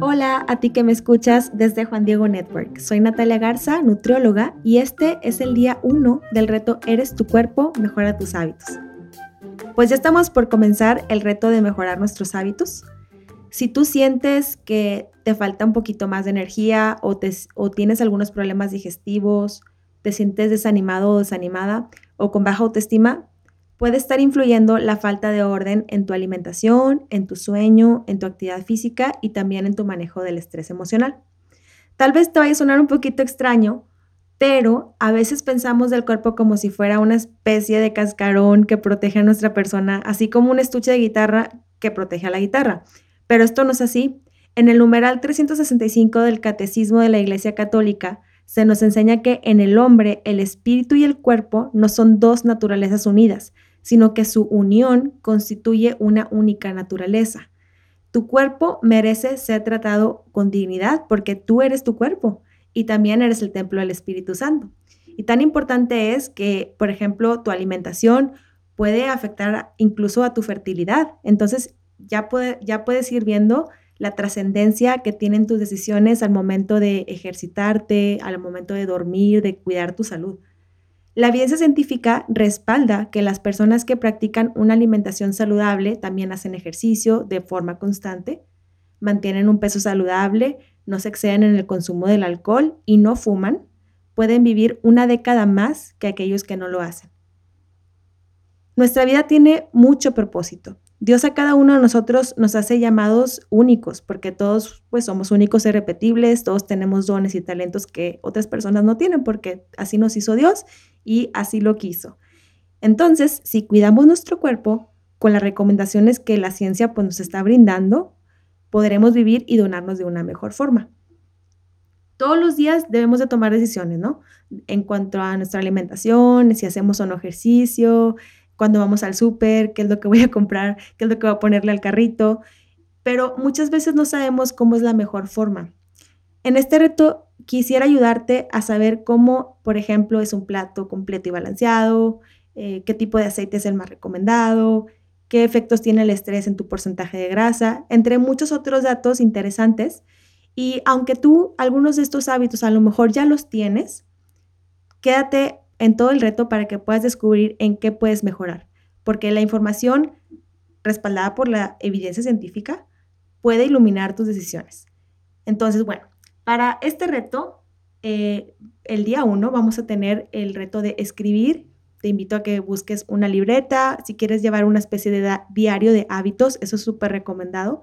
Hola a ti que me escuchas desde Juan Diego Network. Soy Natalia Garza, nutrióloga, y este es el día 1 del reto Eres tu cuerpo, mejora tus hábitos. Pues ya estamos por comenzar el reto de mejorar nuestros hábitos. Si tú sientes que te falta un poquito más de energía o, o tienes algunos problemas digestivos, te sientes desanimado o desanimada o con baja autoestima, puede estar influyendo la falta de orden en tu alimentación, en tu sueño, en tu actividad física y también en tu manejo del estrés emocional. Tal vez te vaya a sonar un poquito extraño, pero a veces pensamos del cuerpo como si fuera una especie de cascarón que protege a nuestra persona, así como un estuche de guitarra que protege a la guitarra. Pero esto no es así. En el numeral 365 del Catecismo de la Iglesia Católica se nos enseña que en el hombre el espíritu y el cuerpo no son dos naturalezas unidas, sino que su unión constituye una única naturaleza. Tu cuerpo merece ser tratado con dignidad porque tú eres tu cuerpo y también eres el templo del Espíritu Santo. Y tan importante es que, por ejemplo, tu alimentación puede afectar incluso a tu fertilidad. Entonces, ya, ya puedes ir viendo la trascendencia que tienen tus decisiones al momento de ejercitarte, al momento de dormir, de cuidar tu salud. La evidencia científica respalda que las personas que practican una alimentación saludable también hacen ejercicio de forma constante, mantienen un peso saludable, no se exceden en el consumo del alcohol y no fuman, pueden vivir una década más que aquellos que no lo hacen. Nuestra vida tiene mucho propósito Dios a cada uno de nosotros nos hace llamados únicos, porque todos pues somos únicos y repetibles, todos tenemos dones y talentos que otras personas no tienen, porque así nos hizo Dios y así lo quiso. Entonces, si cuidamos nuestro cuerpo con las recomendaciones que la ciencia pues, nos está brindando, podremos vivir y donarnos de una mejor forma. Todos los días debemos de tomar decisiones, ¿no? En cuanto a nuestra alimentación, si hacemos o no ejercicio, cuando vamos al súper, qué es lo que voy a comprar, qué es lo que voy a ponerle al carrito, pero muchas veces no sabemos cómo es la mejor forma. En este reto quisiera ayudarte a saber cómo, por ejemplo, es un plato completo y balanceado, eh, qué tipo de aceite es el más recomendado, qué efectos tiene el estrés en tu porcentaje de grasa, entre muchos otros datos interesantes. Y aunque tú algunos de estos hábitos a lo mejor ya los tienes, quédate en todo el reto para que puedas descubrir en qué puedes mejorar, porque la información respaldada por la evidencia científica puede iluminar tus decisiones. Entonces, bueno, para este reto, eh, el día uno vamos a tener el reto de escribir. Te invito a que busques una libreta, si quieres llevar una especie de diario de hábitos, eso es súper recomendado.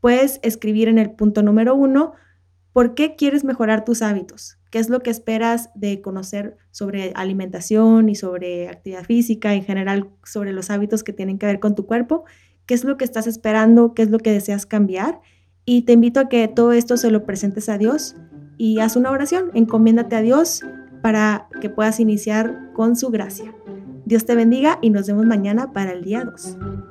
Puedes escribir en el punto número uno, ¿por qué quieres mejorar tus hábitos? ¿Qué es lo que esperas de conocer sobre alimentación y sobre actividad física, en general sobre los hábitos que tienen que ver con tu cuerpo? ¿Qué es lo que estás esperando? ¿Qué es lo que deseas cambiar? Y te invito a que todo esto se lo presentes a Dios y haz una oración, encomiéndate a Dios para que puedas iniciar con su gracia. Dios te bendiga y nos vemos mañana para el día 2.